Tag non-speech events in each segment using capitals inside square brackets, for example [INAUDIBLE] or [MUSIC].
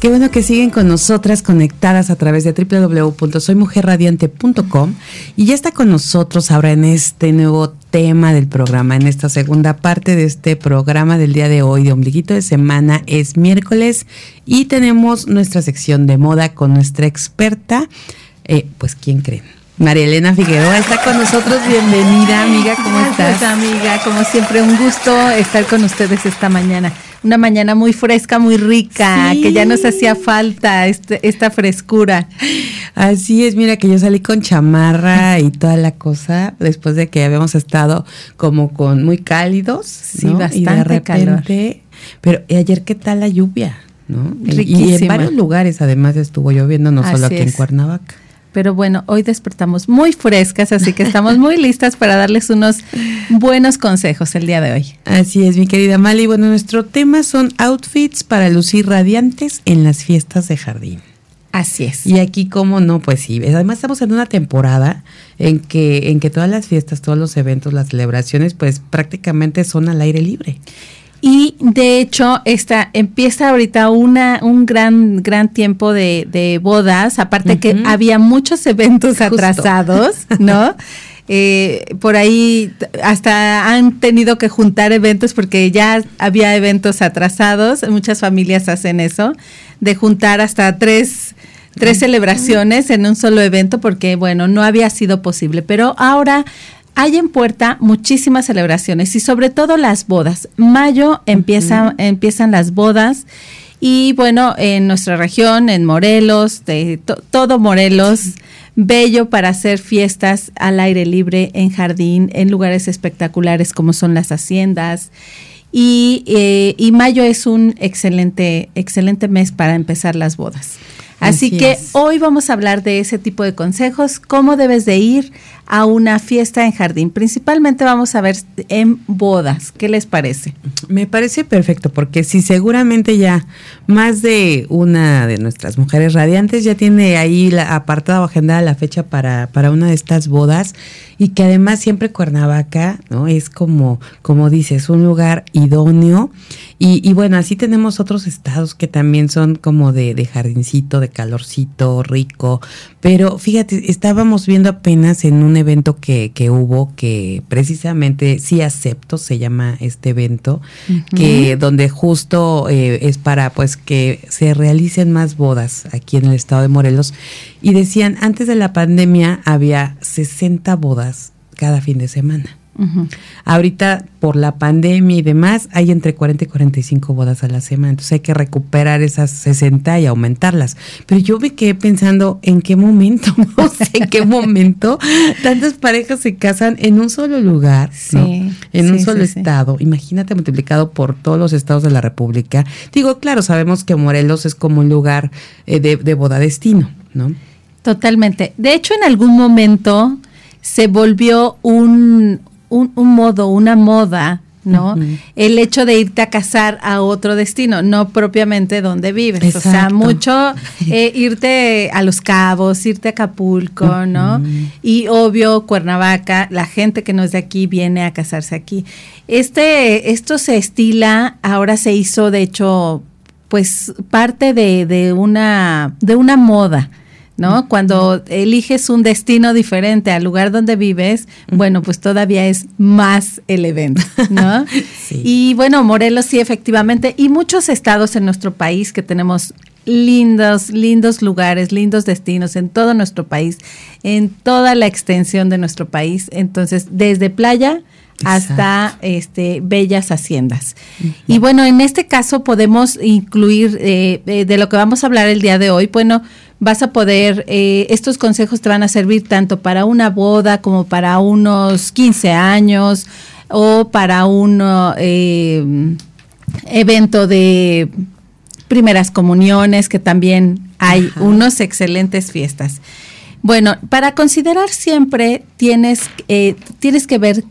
Qué bueno que siguen con nosotras conectadas a través de www.soymujerradiante.com y ya está con nosotros ahora en este nuevo tema del programa, en esta segunda parte de este programa del día de hoy de Ombliguito de Semana. Es miércoles y tenemos nuestra sección de moda con nuestra experta, eh, pues ¿quién creen? María Elena Figueroa está con nosotros. Bienvenida, amiga. ¿Cómo estás? amiga. Como siempre, un gusto estar con ustedes esta mañana una mañana muy fresca, muy rica, que ya nos hacía falta este, esta frescura. Así es, mira que yo salí con chamarra y toda la cosa después de que habíamos estado como con muy cálidos, sí, bastante y de repente, Pero ayer qué tal la lluvia, ¿no? Y en varios lugares además estuvo lloviendo, no solo aquí en Cuernavaca. Pero bueno, hoy despertamos muy frescas, así que estamos muy [LAUGHS] listas para darles unos buenos consejos el día de hoy. Así es, mi querida Mali. Bueno, nuestro tema son outfits para lucir radiantes en las fiestas de jardín. Así es. Y aquí, ¿cómo no? Pues sí, además estamos en una temporada en que, en que todas las fiestas, todos los eventos, las celebraciones, pues prácticamente son al aire libre. Y de hecho, esta empieza ahorita una, un gran, gran tiempo de, bodas, aparte que había muchos eventos atrasados, ¿no? [LAUGHS] Eh, por ahí hasta han tenido que juntar eventos porque ya había eventos atrasados, muchas familias hacen eso, de juntar hasta tres, tres celebraciones en un solo evento porque, bueno, no había sido posible. Pero ahora hay en puerta muchísimas celebraciones y sobre todo las bodas. Mayo empieza, empiezan las bodas y bueno, en nuestra región, en Morelos, de todo Morelos, bello para hacer fiestas al aire libre, en jardín, en lugares espectaculares como son las haciendas. Y, eh, y mayo es un excelente, excelente mes para empezar las bodas. Así, que hoy vamos a hablar de ese tipo de consejos, cómo debes de ir a una fiesta en jardín. Principalmente vamos a ver en bodas. ¿Qué les parece? Me parece perfecto porque si seguramente ya más de una de nuestras mujeres radiantes ya tiene ahí la apartada o agendada la fecha para, para una de estas bodas y que además siempre Cuernavaca, ¿no? Es como, como dices, un lugar idóneo. Y, y bueno, así tenemos otros estados que también son como de, de jardincito, de calorcito, rico. Pero fíjate, estábamos viendo apenas en un evento que, que hubo que precisamente sí acepto, se llama este evento, que donde justo eh, es para pues que se realicen más bodas aquí en el estado de Morelos. Y decían, antes de la pandemia había 60 bodas cada fin de semana. Ahorita, por la pandemia y demás, hay entre 40 y 45 bodas a la semana. Entonces hay que recuperar esas 60 y aumentarlas. Pero yo me quedé pensando, ¿en qué momento? [LAUGHS] No sé en qué momento tantas parejas se casan en un solo lugar, en un solo estado. Imagínate multiplicado por todos los estados de la República. Digo, claro, sabemos que Morelos es como un lugar eh, de, de boda destino, ¿no? Totalmente. De hecho, en algún momento se volvió un, un, modo, una moda, ¿no? El hecho de irte a casar a otro destino, no propiamente donde vives. O sea, mucho [LAUGHS] eh, irte a Los Cabos, irte a Acapulco, ¿no? Y obvio, Cuernavaca, la gente que no es de aquí viene a casarse aquí. Este, esto se estila, ahora se hizo, de hecho, pues parte de, de una, de una moda. ¿No? Cuando eliges un destino diferente al lugar donde vives, bueno, pues todavía es más el evento, ¿no? [LAUGHS] Y bueno, Morelos sí, efectivamente, y muchos estados en nuestro país que tenemos lindos, lindos lugares, lindos destinos en todo nuestro país, en toda la extensión de nuestro país. Entonces, desde playa hasta este bellas haciendas. Y bueno, en este caso podemos incluir eh, eh, de lo que vamos a hablar el día de hoy, bueno, vas a poder, eh, estos consejos te van a servir tanto para una boda como para unos 15 años o para un eh, evento de primeras comuniones, que también hay unos excelentes fiestas. Bueno, para considerar siempre tienes, eh, tienes que ver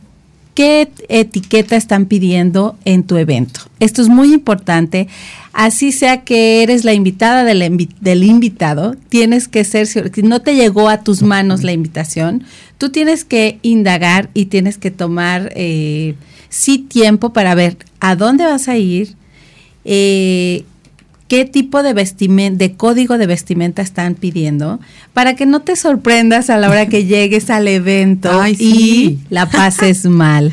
qué etiqueta están pidiendo en tu evento. Esto es muy importante. Así sea que eres la invitada del, invitado, tienes que ser, si no te llegó a tus manos la invitación, tú tienes que indagar y tienes que tomar eh, sí tiempo para ver a dónde vas a ir, eh, qué tipo de vestimenta, de código de vestimenta están pidiendo, para que no te sorprendas a la hora que [LAUGHS] llegues al evento y la pases [LAUGHS] mal.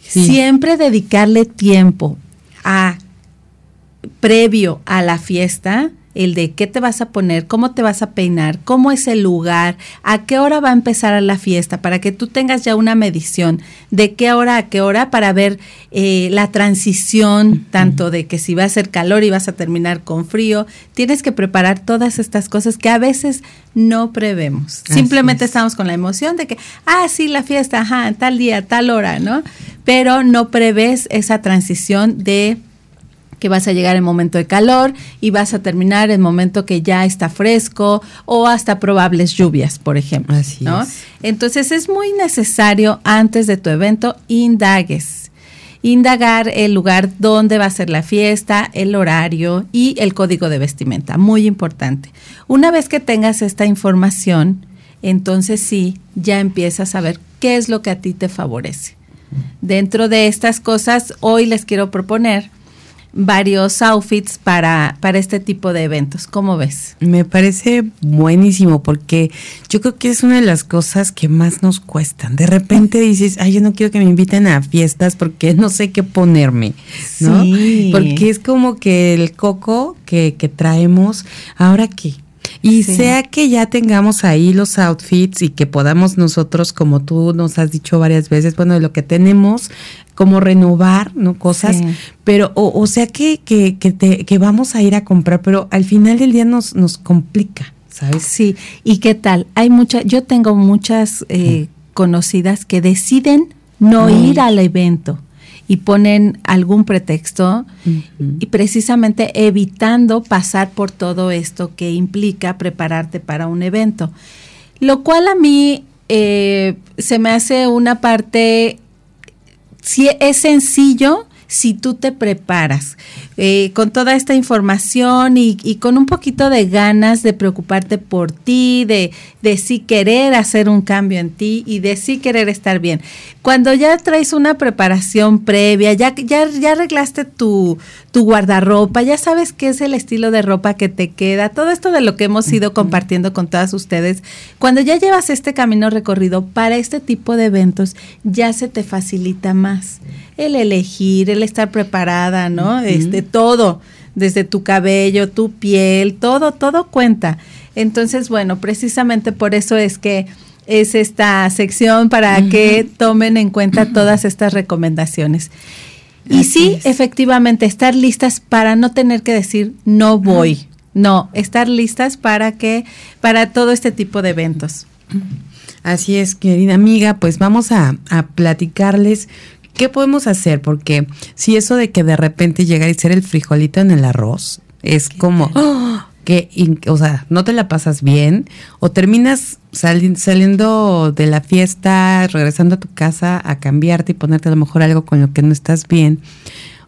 Siempre dedicarle tiempo a previo a la fiesta el de qué te vas a poner, cómo te vas a peinar, cómo es el lugar, a qué hora va a empezar la fiesta, para que tú tengas ya una medición de qué hora a qué hora para ver eh, la transición, tanto de que si va a ser calor y vas a terminar con frío, tienes que preparar todas estas cosas que a veces no prevemos. Simplemente estamos con la emoción de que, ah, sí, la fiesta, ajá, tal día, tal hora, ¿no? Pero no prevés esa transición de que vas a llegar en momento de calor y vas a terminar en momento que ya está fresco o hasta probables lluvias, por ejemplo. Así es. Entonces es muy necesario antes de tu evento indagues. Indagar el lugar donde va a ser la fiesta, el horario y el código de vestimenta. Muy importante. Una vez que tengas esta información, entonces sí, ya empiezas a ver qué es lo que a ti te favorece. Dentro de estas cosas, hoy les quiero proponer varios outfits para, para este tipo de eventos. ¿Cómo ves? Me parece buenísimo porque yo creo que es una de las cosas que más nos cuestan. De repente dices, ay, yo no quiero que me inviten a fiestas porque no sé qué ponerme, ¿no? Porque es como que el coco que, que traemos, ahora que y sea que ya tengamos ahí los outfits y que podamos nosotros, como tú nos has dicho varias veces, bueno, de lo que tenemos, como renovar, ¿no? Cosas, pero, o, sea que, que, que, te, que vamos a ir a comprar, pero al final del día nos, nos complica, ¿sabes? Sí, ¿y qué tal? Hay muchas, yo tengo muchas eh, conocidas que deciden no ir al evento y ponen algún pretexto y precisamente evitando pasar por todo esto que implica prepararte para un evento. Lo cual a mí eh, se me hace una parte, si es sencillo, si tú te preparas eh, con toda esta información y, con un poquito de ganas de preocuparte por ti, de, de sí querer hacer un cambio en ti y de sí querer estar bien. Cuando ya traes una preparación previa, ya, ya, ya arreglaste tu, tu guardarropa, ya sabes qué es el estilo de ropa que te queda, todo esto de lo que hemos ido compartiendo con todas ustedes, cuando ya llevas este camino recorrido para este tipo de eventos, ya se te facilita más el elegir, el estar preparada, ¿no? Este, todo, desde tu cabello, tu piel, todo, todo cuenta. Entonces, bueno, precisamente por eso es que es esta sección para que tomen en cuenta [CLEARS THROAT] todas estas recomendaciones. Y sí, efectivamente, estar listas para no tener que decir no voy. No, estar listas para que, para todo este tipo de eventos. Así es, querida amiga, pues vamos a, a platicarles ¿Qué podemos hacer? Porque si eso de que de repente llega y ser el frijolito en el arroz es como ¡oh! que, o sea, no te la pasas bien o terminas saliendo de la fiesta, regresando a tu casa a cambiarte y ponerte a lo mejor algo con lo que no estás bien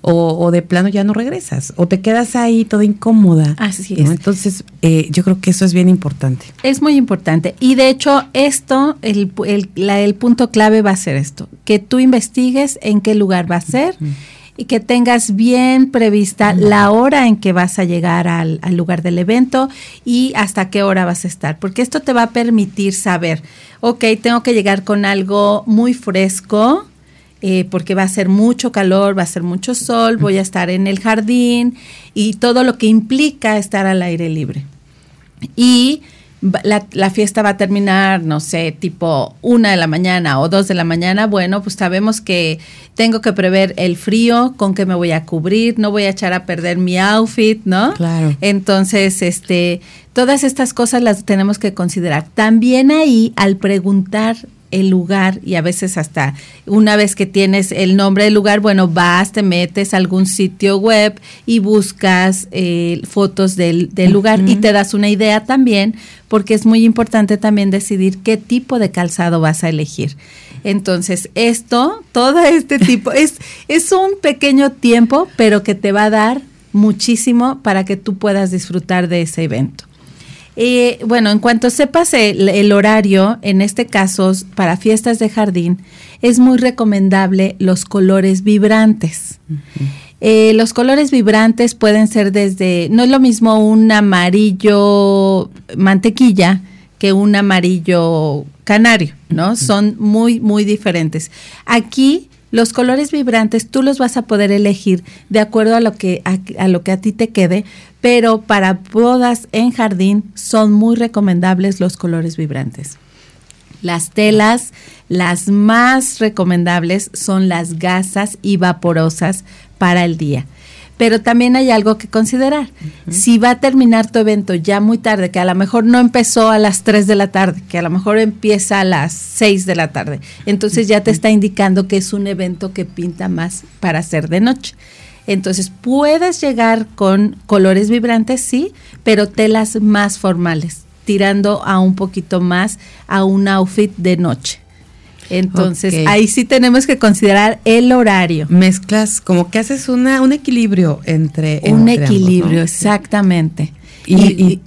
o, de plano ya no regresas, o te quedas ahí toda incómoda. Así es. Entonces, eh, yo creo que eso es bien importante. Es muy importante. Y de hecho, esto, el, el, punto clave va a ser esto, que tú investigues en qué lugar va a ser. y que tengas bien prevista la hora en que vas a llegar al, al, lugar del evento y hasta qué hora vas a estar, porque esto te va a permitir saber, ok, tengo que llegar con algo muy fresco, eh, porque va a ser mucho calor, va a ser mucho sol, voy a estar en el jardín y todo lo que implica estar al aire libre. Y la, fiesta va a terminar, no sé, tipo una de la mañana o dos de la mañana, bueno, pues sabemos que tengo que prever el frío, con qué me voy a cubrir, no voy a echar a perder mi outfit, ¿no? Claro. Entonces, este, todas estas cosas las tenemos que considerar. También ahí, al preguntar el lugar y a veces hasta una vez que tienes el nombre del lugar, bueno, vas, te metes a algún sitio web y buscas eh, fotos del, lugar y te das una idea también, porque es muy importante también decidir qué tipo de calzado vas a elegir. Entonces, esto, todo este tipo, [LAUGHS] es, es un pequeño tiempo, pero que te va a dar muchísimo para que tú puedas disfrutar de ese evento. Eh, bueno, en cuanto sepas el, horario, en este caso para fiestas de jardín, es muy recomendable los colores vibrantes. Eh, los colores vibrantes pueden ser desde, no es lo mismo un amarillo mantequilla que un amarillo canario, ¿no? Son muy, muy diferentes. Aquí los colores vibrantes tú los vas a poder elegir de acuerdo a lo que a, lo que a ti te quede, pero para bodas en jardín son muy recomendables los colores vibrantes. Las telas, las más recomendables son las gasas y vaporosas para el día. Pero también hay algo que considerar. Si va a terminar tu evento ya muy tarde, que a lo mejor no empezó a las 3 de la tarde, que a lo mejor empieza a las 6 de la tarde, entonces ya te está indicando que es un evento que pinta más para hacer de noche. Entonces puedes llegar con colores vibrantes, sí, pero telas más formales, tirando a un poquito más a un outfit de noche. Entonces, ahí sí tenemos que considerar el horario. Mezclas, como que haces una, un equilibrio entre... Un equilibrio, exactamente. Y,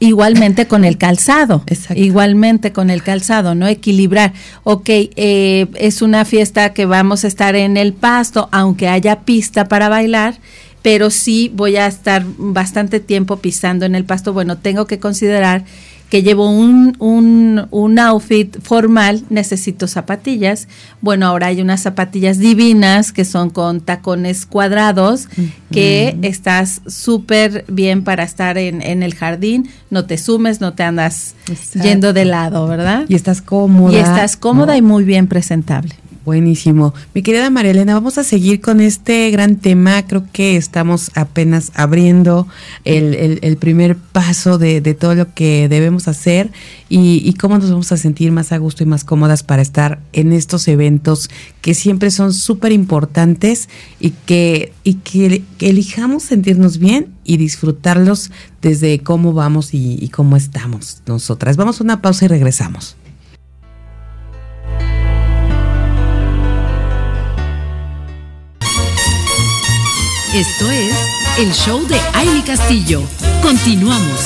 igualmente con el calzado. Igualmente con el calzado, ¿no? Equilibrar. Ok, eh, es una fiesta que vamos a estar en el pasto, aunque haya pista para bailar, pero sí voy a estar bastante tiempo pisando en el pasto. Bueno, tengo que considerar que llevo un, un, outfit formal, necesito zapatillas. Bueno, ahora hay unas zapatillas divinas que son con tacones cuadrados, que estás súper bien para estar en, en, el jardín, no te sumes, no te andas yendo de lado, ¿verdad? Y estás cómoda. Y estás cómoda y muy bien presentable. Buenísimo. Mi querida María Elena, vamos a seguir con este gran tema. Creo que estamos apenas abriendo el, primer paso de, todo lo que debemos hacer y, cómo nos vamos a sentir más a gusto y más cómodas para estar en estos eventos que siempre son súper importantes y que, y que, elijamos sentirnos bien y disfrutarlos desde cómo vamos y, y cómo estamos nosotras. Vamos a una pausa y regresamos. Esto es el show de Aile Castillo. Continuamos.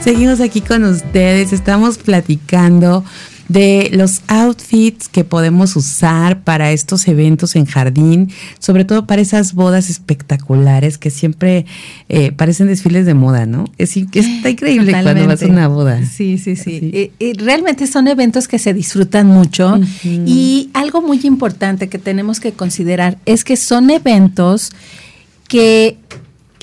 Seguimos aquí con ustedes, estamos platicando de los outfits que podemos usar para estos eventos en jardín, sobre todo para esas bodas espectaculares que siempre eh, parecen desfiles de moda, ¿no? Es, está increíble cuando vas a una boda. Sí, sí, sí. Y, realmente son eventos que se disfrutan mucho y algo muy importante que tenemos que considerar es que son eventos que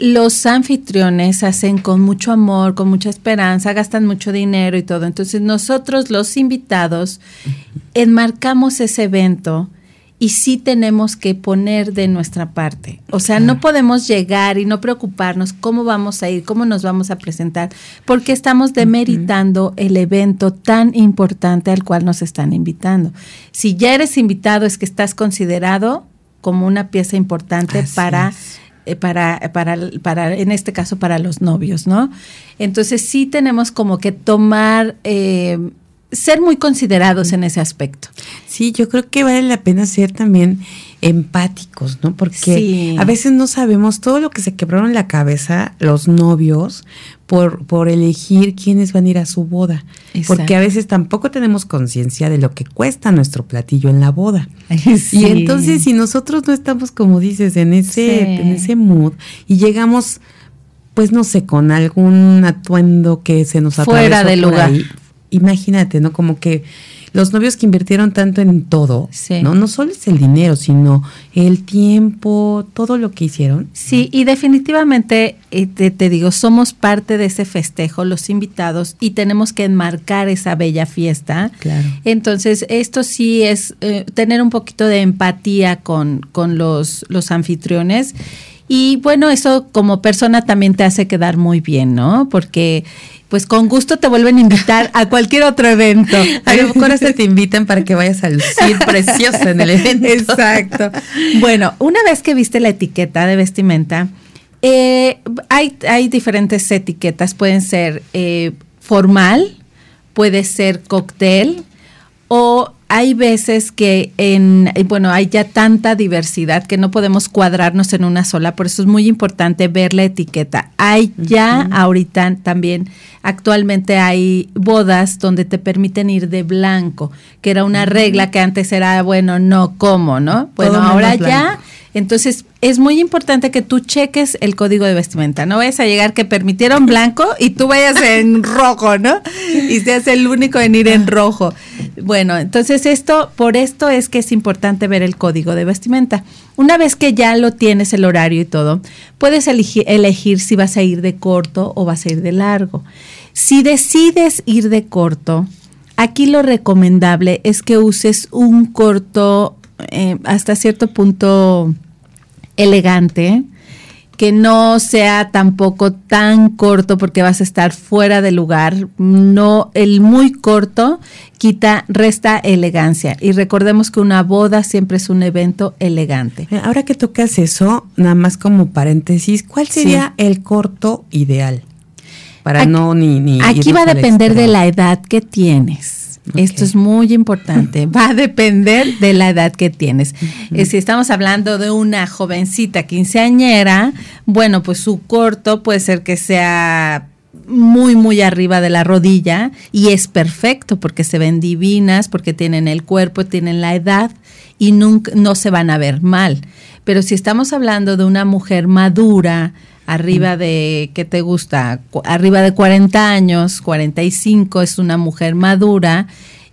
los anfitriones hacen con mucho amor, con mucha esperanza, gastan mucho dinero y todo. Entonces nosotros los invitados enmarcamos ese evento y sí tenemos que poner de nuestra parte. O sea, no podemos llegar y no preocuparnos cómo vamos a ir, cómo nos vamos a presentar, porque estamos demeritando el evento tan importante al cual nos están invitando. Si ya eres invitado es que estás considerado como una pieza importante para para, para, para, en este caso, para los novios, ¿no? Entonces sí tenemos como que tomar, eh, ser muy considerados en ese aspecto. Sí, yo creo que vale la pena ser también empáticos, ¿no? Porque a veces no sabemos todo lo que se quebraron la cabeza los novios por, por elegir quiénes van a ir a su boda. Porque a veces tampoco tenemos conciencia de lo que cuesta nuestro platillo en la boda. Y entonces si nosotros no estamos, como dices, en ese, en ese mood y llegamos, pues no sé, con algún atuendo que se nos fuera del lugar. imagínate, ¿no? Como que los novios que invirtieron tanto en todo, ¿no? No solo es el dinero, sino el tiempo, todo lo que hicieron. Sí, y definitivamente eh, te, digo, somos parte de ese festejo, los invitados, y tenemos que enmarcar esa bella fiesta. Claro. Entonces, esto sí es eh, tener un poquito de empatía con, con los, los anfitriones. Y bueno, eso como persona también te hace quedar muy bien, ¿no? Porque pues con gusto te vuelven a invitar a cualquier otro evento. [LAUGHS] A lo mejor hasta te invitan para que vayas a lucir [LAUGHS] preciosa en el evento. Exacto. Bueno, una vez que viste la etiqueta de vestimenta, eh, hay, hay, diferentes etiquetas. Pueden ser eh, formal, puede ser cóctel o hay veces que en, eh, bueno, hay ya tanta diversidad que no podemos cuadrarnos en una sola, por eso es muy importante ver la etiqueta. Hay ya ahorita también, actualmente hay bodas donde te permiten ir de blanco, que era una regla que antes era, bueno, no, ¿cómo, no? Bueno, ahora ya entonces, es muy importante que tú cheques el código de vestimenta. No vayas a llegar que permitieron blanco y tú vayas en [LAUGHS] rojo, ¿no? Y seas el único en ir en rojo. Bueno, entonces esto, por esto es que es importante ver el código de vestimenta. Una vez que ya lo tienes, el horario y todo, puedes elegir, elegir si vas a ir de corto o vas a ir de largo. Si decides ir de corto, aquí lo recomendable es que uses un corto eh, hasta cierto punto elegante, que no sea tampoco tan corto porque vas a estar fuera de lugar. No, el muy corto quita, resta elegancia. Y recordemos que una boda siempre es un evento elegante. Ahora que tocas eso, nada más como paréntesis, ¿cuál sería el corto ideal? Para no ni, ni Aquí va a depender de la edad que tienes. Esto es muy importante. [LAUGHS] Va a depender de la edad que tienes. Eh, si estamos hablando de una jovencita quinceañera, bueno, pues su corto puede ser que sea muy, muy arriba de la rodilla y es perfecto porque se ven divinas, porque tienen el cuerpo, tienen la edad y nunca, no se van a ver mal. Pero si estamos hablando de una mujer madura, arriba de, ¿qué te gusta? Arriba de 40 años, 45, es una mujer madura,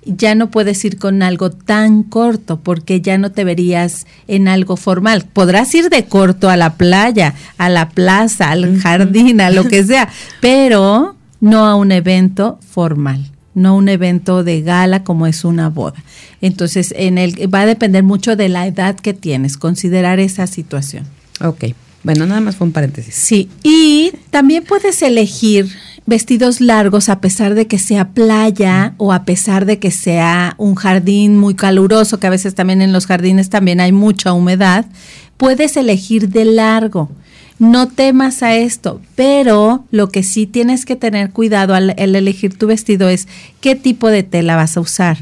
ya no puedes ir con algo tan corto porque ya no te verías en algo formal. Podrás ir de corto a la playa, a la plaza, al jardín, a lo que sea, [LAUGHS] pero no a un evento formal no un evento de gala como es una boda. Entonces, en el va a depender mucho de la edad que tienes, considerar esa situación. Ok. Bueno, nada más fue un paréntesis. Sí, y también puedes elegir vestidos largos a pesar de que sea playa o a pesar de que sea un jardín muy caluroso, que a veces también en los jardines también hay mucha humedad, puedes elegir de largo. No temas a esto, pero lo que sí tienes que tener cuidado al, elegir tu vestido es qué tipo de tela vas a usar.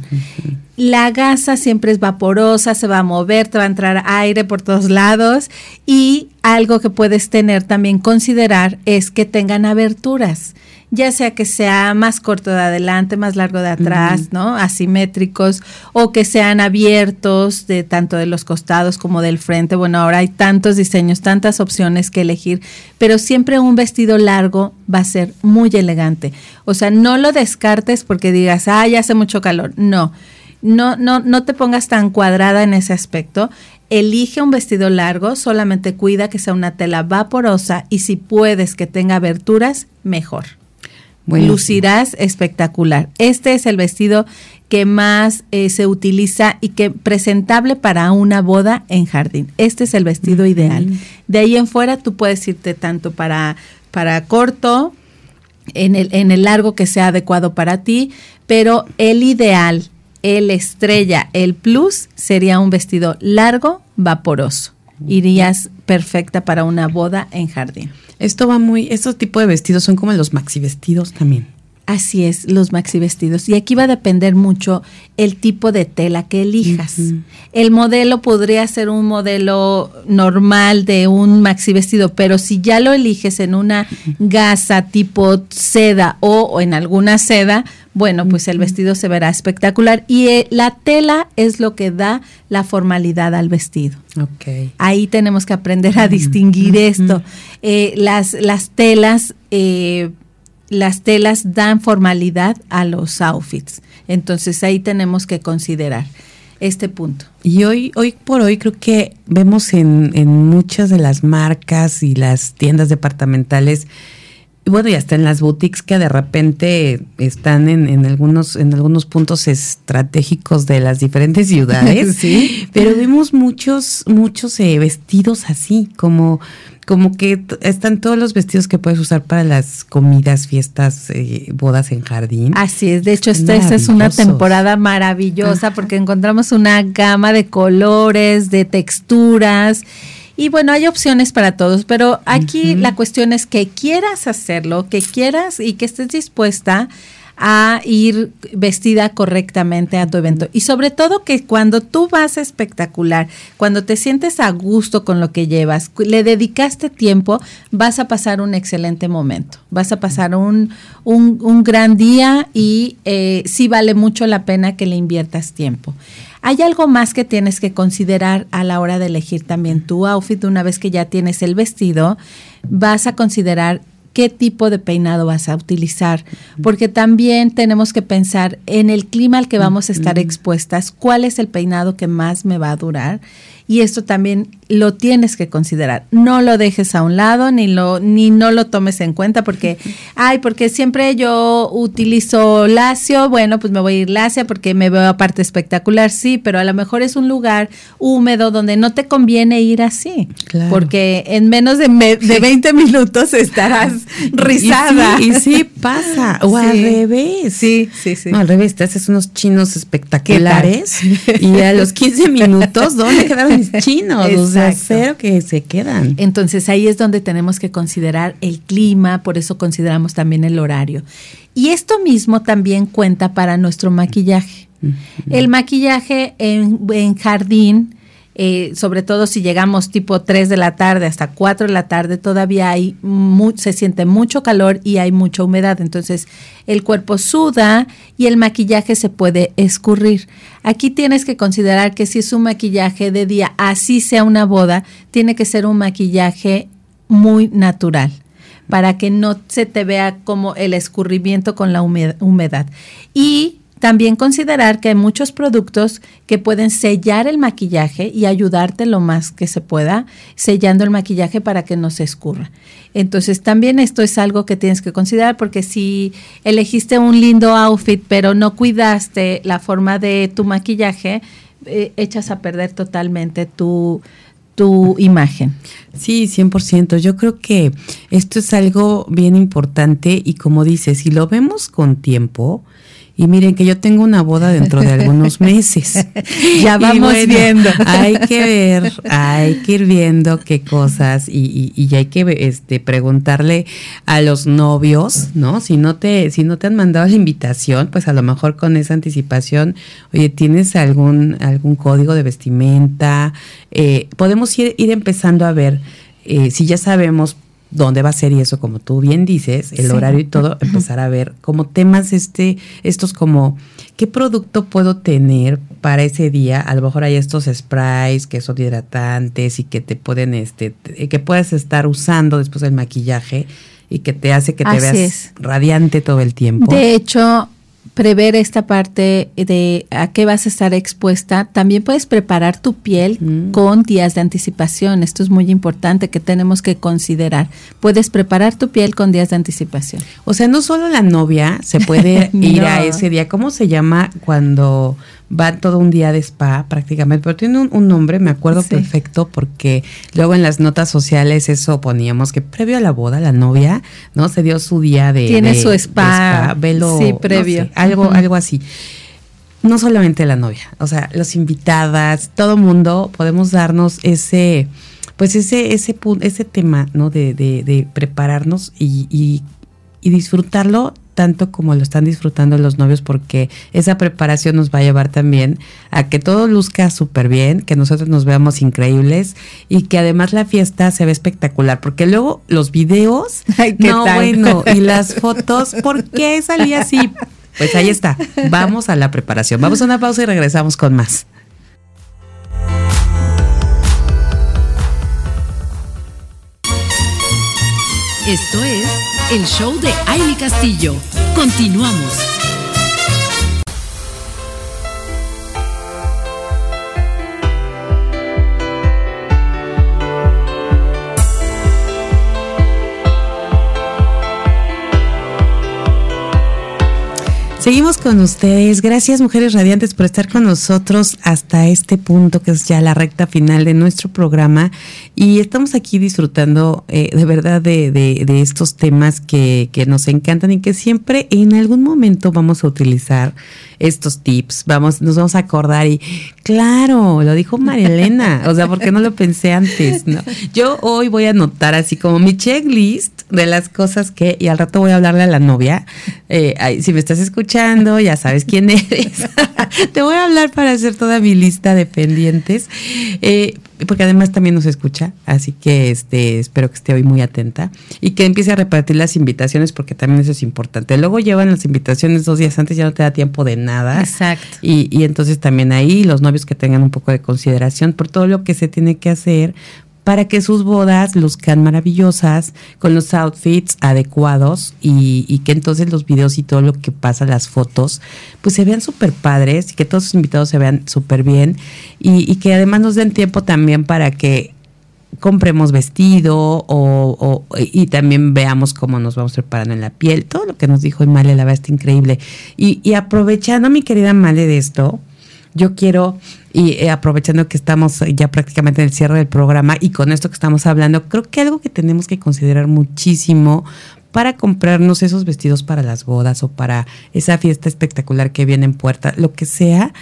La gasa siempre es vaporosa, se va a mover, te va a entrar aire por todos lados y algo que puedes tener también considerar es que tengan aberturas ya sea que sea más corto de adelante, más largo de atrás, ¿no? Asimétricos, o que sean abiertos de tanto de los costados como del frente. Bueno, ahora hay tantos diseños, tantas opciones que elegir, pero siempre un vestido largo va a ser muy elegante. O sea, no lo descartes porque digas, ay, hace mucho calor. No. No, no, no te pongas tan cuadrada en ese aspecto. Elige un vestido largo, solamente cuida que sea una tela vaporosa y si puedes que tenga aberturas, mejor. Lucirás espectacular. Este es el vestido que más eh, se utiliza y que presentable para una boda en jardín. Este es el vestido ideal. De ahí en fuera tú puedes irte tanto para, para corto, en el, en el largo que sea adecuado para ti, pero el ideal, el estrella, el plus sería un vestido largo, vaporoso. Irías perfecta para una boda en jardín. Esto va muy, estos tipos de vestidos son como los maxi vestidos también. Así es, los maxi vestidos. Y aquí va a depender mucho el tipo de tela que elijas. El modelo podría ser un modelo normal de un maxi vestido, pero si ya lo eliges en una gasa tipo seda o, en alguna seda, bueno, pues el vestido se verá espectacular. Y eh, la tela es lo que da la formalidad al vestido. Okay. Ahí tenemos que aprender a distinguir esto. Eh, las, las telas... Eh, las telas dan formalidad a los outfits. Entonces ahí tenemos que considerar este punto. Y hoy, hoy por hoy creo que vemos en, en muchas de las marcas y las tiendas departamentales, bueno, y hasta en las boutiques que de repente están en, en algunos, en algunos puntos estratégicos de las diferentes ciudades. [LAUGHS] sí. Pero vemos muchos, muchos eh, vestidos así, como como que están todos los vestidos que puedes usar para las comidas, fiestas, eh, bodas en jardín. Así es, de hecho esta, es una temporada maravillosa porque encontramos una gama de colores, de texturas. Y bueno, hay opciones para todos, pero aquí la cuestión es que quieras hacerlo, que quieras y que estés dispuesta a ir vestida correctamente a tu evento. Y sobre todo que cuando tú vas espectacular, cuando te sientes a gusto con lo que llevas, le dedicaste tiempo, vas a pasar un excelente momento, vas a pasar un, un, gran día y eh, sí vale mucho la pena que le inviertas tiempo. Hay algo más que tienes que considerar a la hora de elegir también tu outfit. Una vez que ya tienes el vestido, vas a considerar qué tipo de peinado vas a utilizar, porque también tenemos que pensar en el clima al que vamos a estar expuestas, cuál es el peinado que más me va a durar y esto también lo tienes que considerar. No lo dejes a un lado ni lo ni no lo tomes en cuenta porque [LAUGHS] ay, porque siempre yo utilizo lacio, bueno, pues me voy a ir lacia porque me veo aparte espectacular, sí, pero a lo mejor es un lugar húmedo donde no te conviene ir así, porque en menos de, de [LAUGHS] 20 minutos estarás rizada. Y sí, pasa, o al revés. Sí, sí, sí. al revés, te haces unos chinos espectaculares y a los 15 [LAUGHS] minutos, ¿dónde quedaron [LAUGHS] chinos? cero que se quedan. Entonces ahí es donde tenemos que considerar el clima, por eso consideramos también el horario. Y esto mismo también cuenta para nuestro maquillaje. El maquillaje en, en jardín eh, sobre todo si llegamos tipo 3 de la tarde hasta 4 de la tarde, todavía hay se siente mucho calor y hay mucha humedad, entonces el cuerpo suda y el maquillaje se puede escurrir. Aquí tienes que considerar que si es un maquillaje de día, así sea una boda, tiene que ser un maquillaje muy natural para que no se te vea como el escurrimiento con la humedad. Y también considerar que hay muchos productos que pueden sellar el maquillaje y ayudarte lo más que se pueda sellando el maquillaje para que no se escurra. Entonces también esto es algo que tienes que considerar porque si elegiste un lindo outfit pero no cuidaste la forma de tu maquillaje, eh, echas a perder totalmente tu, tu imagen. Sí, 100%. Yo creo que esto es algo bien importante y como dices, si lo vemos con tiempo, y miren que yo tengo una boda dentro de algunos [LAUGHS] meses. ya vamos viendo. Hay que ver, [LAUGHS] hay que ir viendo qué cosas y, y, y, hay que este, preguntarle a los novios, ¿no? Si no te, si no te han mandado la invitación, pues a lo mejor con esa anticipación, oye, ¿tienes algún, algún código de vestimenta? Eh, podemos ir, ir empezando a ver eh, si ya sabemos dónde va a ser y eso, como tú bien dices, el horario y todo, [LAUGHS] empezar a ver como temas este, estos como, ¿qué producto puedo tener para ese día? A lo mejor hay estos sprays que son hidratantes y que te pueden, este, que puedes estar usando después del maquillaje y que te hace que te veas radiante todo el tiempo. De hecho, prever esta parte de a qué vas a estar expuesta, también puedes preparar tu piel mm. con días de anticipación. Esto es muy importante que tenemos que considerar. Puedes preparar tu piel con días de anticipación. O sea, no solo la novia se puede [LAUGHS] ir a ese día. ¿Cómo se llama cuando va todo un día de spa prácticamente, pero tiene un, nombre, me acuerdo perfecto, porque luego en las notas sociales eso poníamos que previo a la boda, la novia, ¿no? Se dio su día de... Tiene su spa, velo, sí, previo. algo, algo así. No solamente la novia, o sea, los invitadas, todo mundo podemos darnos ese, pues ese, ese, ese tema, ¿no? De, de, de prepararnos y, y, y disfrutarlo tanto como lo están disfrutando los novios porque esa preparación nos va a llevar también a que todo luzca súper bien, que nosotros nos veamos increíbles y que además la fiesta se ve espectacular porque luego los videos, [LAUGHS] no bueno, y [LAUGHS] las fotos, ¿por qué salía así? Pues ahí está, vamos a la preparación, vamos a una pausa y regresamos con más. Esto es el show de Aile Castillo. Continuamos. Seguimos con ustedes. Gracias, mujeres radiantes, por estar con nosotros hasta este punto, que es ya la recta final de nuestro programa. Y estamos aquí disfrutando eh, de verdad de, estos temas que, nos encantan y que siempre en algún momento vamos a utilizar estos tips. Vamos, nos vamos a acordar y claro, lo dijo María Elena. O sea, porque no lo pensé antes? Yo hoy voy a anotar así como mi checklist de las cosas que, y al rato voy a hablarle a la novia. Eh, si me estás escuchando, ya sabes quién eres. [LAUGHS] Te voy a hablar para hacer toda mi lista de pendientes. Eh, porque además también nos escucha, así que este, espero que esté hoy muy atenta y que empiece a repartir las invitaciones porque también eso es importante. Luego llevan las invitaciones dos días antes, ya no te da tiempo de nada. Exacto. Y, y entonces también ahí los novios que tengan un poco de consideración por todo lo que se tiene que hacer para que sus bodas luzcan maravillosas, con los outfits adecuados y, que entonces los videos y todo lo que pasa, las fotos, pues se vean súper padres y que todos sus invitados se vean súper bien y, que además nos den tiempo también para que compremos vestido o, y también veamos cómo nos vamos preparando en la piel. Todo lo que nos dijo Male, la verdad está increíble. Y, y aprovechando, mi querida Male, de esto, yo quiero, y eh, aprovechando que estamos ya prácticamente en el cierre del programa y con esto que estamos hablando, creo que algo que tenemos que considerar muchísimo para comprarnos esos vestidos para las bodas o para esa fiesta espectacular que viene en puerta, lo que sea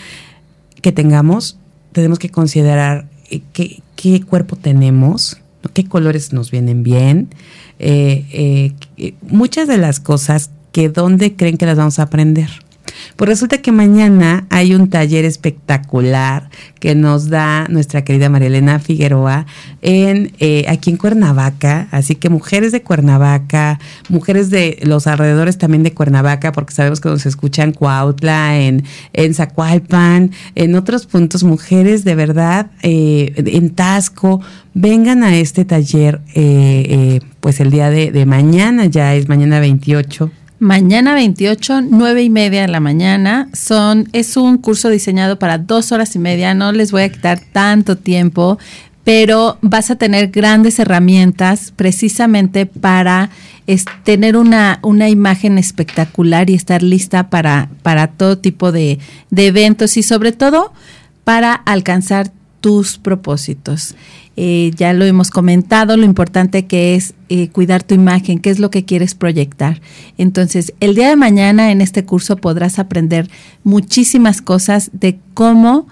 que tengamos, tenemos que considerar eh, qué, qué cuerpo tenemos, qué colores nos vienen bien, eh, muchas de las cosas que dónde creen que las vamos a aprender. Pues resulta que mañana hay un taller espectacular que nos da nuestra querida María Elena Figueroa en eh, aquí en Cuernavaca. Así que mujeres de Cuernavaca, mujeres de los alrededores también de Cuernavaca, porque sabemos que nos escuchan en Cuautla, en, en Zacualpan, en otros puntos, mujeres de verdad, eh, en Tasco, vengan a este taller eh, pues el día de, de mañana, ya es mañana 28 Mañana 28, 9 y media de la mañana. Son, es un curso diseñado para dos horas y media. No les voy a quitar tanto tiempo, pero vas a tener grandes herramientas precisamente para tener una, una imagen espectacular y estar lista para, para todo tipo de, de eventos y sobre todo para alcanzar tus propósitos. Eh, ya lo hemos comentado, lo importante que es eh, cuidar tu imagen, qué es lo que quieres proyectar. Entonces, el día de mañana en este curso podrás aprender muchísimas cosas de cómo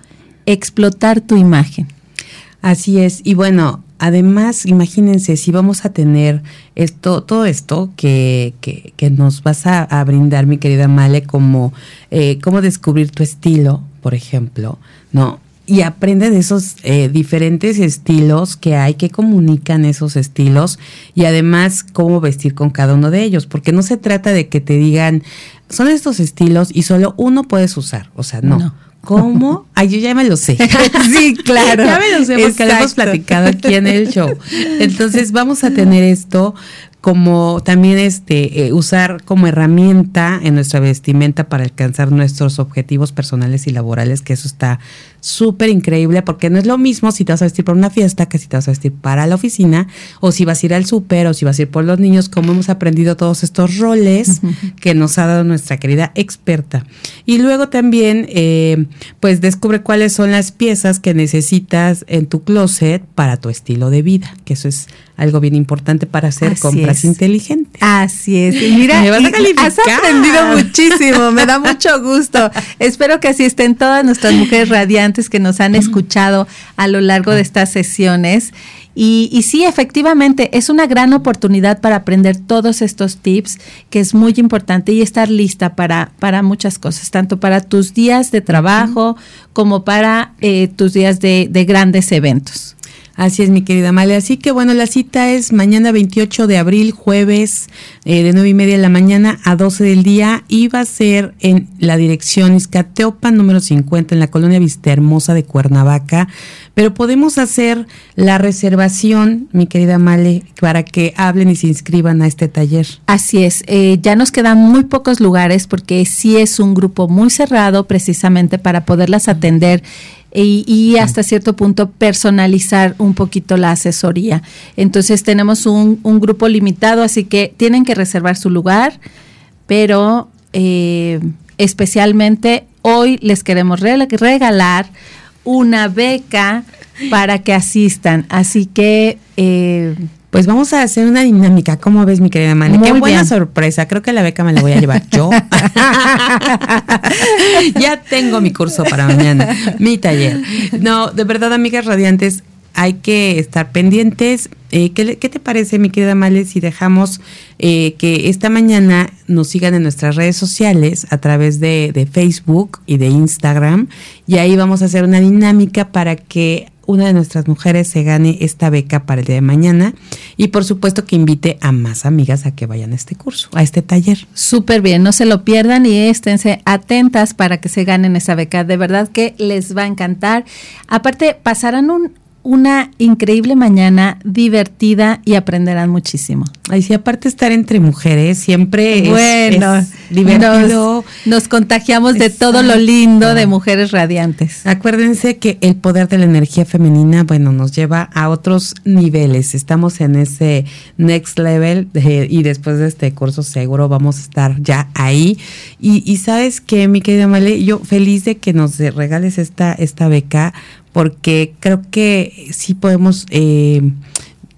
explotar tu imagen. Así es, y bueno, además, imagínense si vamos a tener esto, todo esto que, que, nos vas a, brindar, mi querida Male, como eh, cómo descubrir tu estilo, por ejemplo, ¿no? Y aprende de esos eh, diferentes estilos que hay, que comunican esos estilos y además cómo vestir con cada uno de ellos, porque no se trata de que te digan, son estos estilos y solo uno puedes usar, o sea, no. ¿Cómo? [LAUGHS] Ay, yo ya me lo sé. [LAUGHS] sí, claro. [LAUGHS] ya me lo sé porque lo hemos platicado aquí en el show. Entonces, vamos a tener esto como también este eh, usar como herramienta en nuestra vestimenta para alcanzar nuestros objetivos personales y laborales, que eso está súper increíble porque no es lo mismo si te vas a vestir para una fiesta que si te vas a vestir para la oficina o si vas a ir al súper o si vas a ir por los niños, como hemos aprendido todos estos roles que nos ha dado nuestra querida experta. Y luego también, eh, pues descubre cuáles son las piezas que necesitas en tu closet para tu estilo de vida, que eso es algo bien importante para hacer compras inteligentes. Así es. [LAUGHS] mira, has aprendido muchísimo, me da mucho gusto. [LAUGHS] Espero que así estén todas nuestras mujeres radiantes que nos han escuchado a lo largo de estas sesiones. Y, y, sí, efectivamente, es una gran oportunidad para aprender todos estos tips, que es muy importante y estar lista para, para muchas cosas, tanto para tus días de trabajo como para eh, tus días de, de grandes eventos. Así es, mi querida Male. Así que bueno, la cita es mañana 28 de abril, jueves, eh, de nueve y media de la mañana a 12 del día y va a ser en la dirección Izcateopa número 50 en la colonia Vista Hermosa de Cuernavaca. Pero podemos hacer la reservación, mi querida Male, para que hablen y se inscriban a este taller. Así es, eh, ya nos quedan muy pocos lugares porque sí es un grupo muy cerrado precisamente para poderlas atender y, hasta cierto punto personalizar un poquito la asesoría. Entonces tenemos un, grupo limitado, así que tienen que reservar su lugar, pero eh, especialmente hoy les queremos regalar una beca para que asistan. Así que... Eh, pues vamos a hacer una dinámica. ¿Cómo ves, mi querida Mane? Qué buena sorpresa. Creo que la beca me la voy a llevar yo. [LAUGHS] ya tengo mi curso para mañana, mi taller. No, de verdad, amigas radiantes, hay que estar pendientes. Eh, ¿qué, te parece, mi querida Male, si dejamos eh, que esta mañana nos sigan en nuestras redes sociales a través de, de, Facebook y de Instagram? Y ahí vamos a hacer una dinámica para que una de nuestras mujeres se gane esta beca para el día de mañana y por supuesto que invite a más amigas a que vayan a este curso, a este taller. Súper bien, no se lo pierdan y esténse atentas para que se ganen esa beca. De verdad que les va a encantar. Aparte, pasarán un, una increíble mañana, divertida y aprenderán muchísimo. Ay, sí, aparte estar entre mujeres siempre bueno, es, divertido. Nos, contagiamos de todo lo lindo de mujeres radiantes. Acuérdense que el poder de la energía femenina, bueno, nos lleva a otros niveles. Estamos en ese next level y después de este curso seguro vamos a estar ya ahí. Y, y sabes que, mi querida Male, yo feliz de que nos regales esta, esta beca porque creo que sí podemos eh,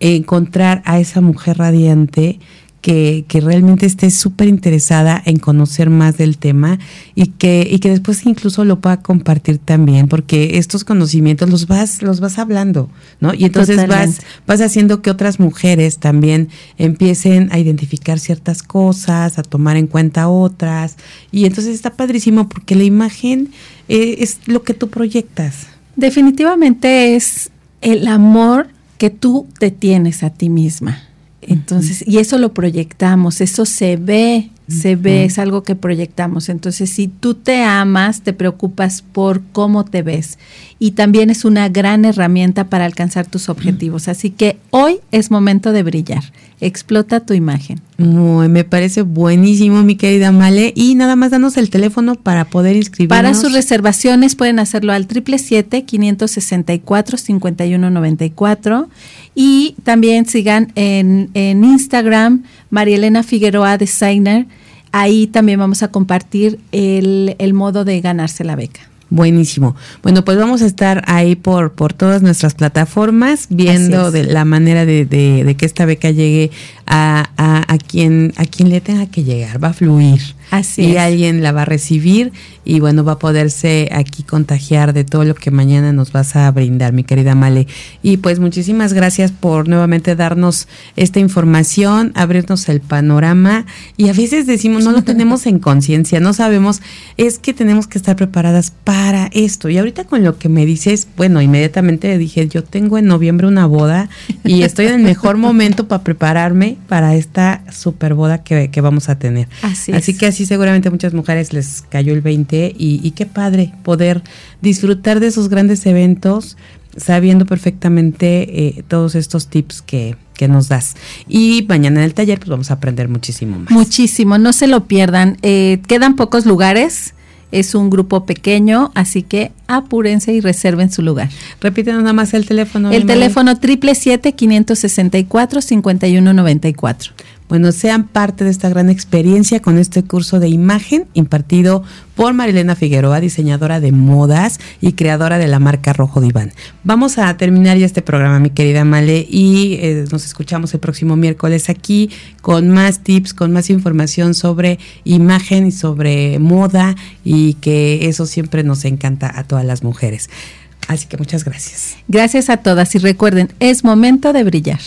encontrar a esa mujer radiante que, que realmente esté súper interesada en conocer más del tema y que, y que después incluso lo pueda compartir también, porque estos conocimientos los vas, los vas hablando, ¿no? Y entonces vas, vas haciendo que otras mujeres también empiecen a identificar ciertas cosas, a tomar en cuenta otras, y entonces está padrísimo porque la imagen eh, es lo que tú proyectas. Definitivamente es el amor que tú te tienes a ti misma. Entonces, y eso lo proyectamos, eso se ve, se ve, es algo que proyectamos. Entonces, si tú te amas, te preocupas por cómo te ves. Y también es una gran herramienta para alcanzar tus objetivos. Así que hoy es momento de brillar. Explota tu imagen. me parece buenísimo, mi querida Male. Y nada más danos el teléfono para poder inscribirnos. Para sus reservaciones pueden hacerlo al 777-564-5194. Y también sigan en, en Instagram, Marielena Figueroa Designer. Ahí también vamos a compartir el, el modo de ganarse la beca. Buenísimo. Bueno, pues vamos a estar ahí por, por todas nuestras plataformas, viendo de la manera de, de, que esta beca llegue a, a, a, quien, a quien le tenga que llegar, va a fluir. Así y alguien la va a recibir y bueno, va a poderse aquí contagiar de todo lo que mañana nos vas a brindar, mi querida Male. Y pues muchísimas gracias por nuevamente darnos esta información, abrirnos el panorama y a veces decimos, no lo [LAUGHS] tenemos en conciencia, no sabemos, es que tenemos que estar preparadas para esto. Y ahorita con lo que me dices, bueno, inmediatamente dije, yo tengo en noviembre una boda y estoy en el mejor momento para prepararme para esta super boda que, que vamos a tener. Así, así que así seguramente a muchas mujeres les cayó el 20 y, qué padre poder disfrutar de esos grandes eventos sabiendo perfectamente eh, todos estos tips que, que, nos das. Y mañana en el taller pues vamos a aprender muchísimo más. Muchísimo, no se lo pierdan. Eh, quedan pocos lugares. Es un grupo pequeño, así que apúrense y reserven su lugar. Repiten nada más el teléfono. El teléfono 777-564-5194 bueno, sean parte de esta gran experiencia con este curso de imagen impartido por Marilena Figueroa, diseñadora de modas y creadora de la marca Rojo Diván. Vamos a terminar ya este programa, mi querida Male, y eh, nos escuchamos el próximo miércoles aquí con más tips, con más información sobre imagen y sobre moda y que eso siempre nos encanta a todas las mujeres. Así que muchas gracias. Gracias a todas y recuerden, es momento de brillar.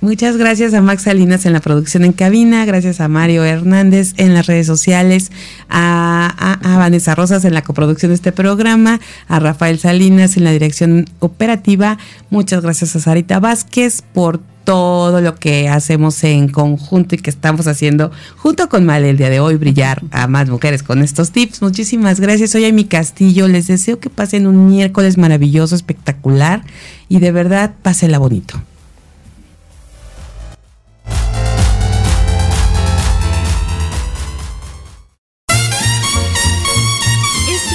Muchas gracias a Max Salinas en la producción en cabina, gracias a Mario Hernández en las redes sociales, a, Vanessa Rosas en la coproducción de este programa, a Rafael Salinas en la dirección operativa. Muchas gracias a Sarita Vázquez por todo lo que hacemos en conjunto y que estamos haciendo junto con Male el día de hoy, brillar a más mujeres con estos tips. Muchísimas gracias. Soy mi Castillo. Les deseo que pasen un miércoles maravilloso, espectacular y de verdad pásenla bonito.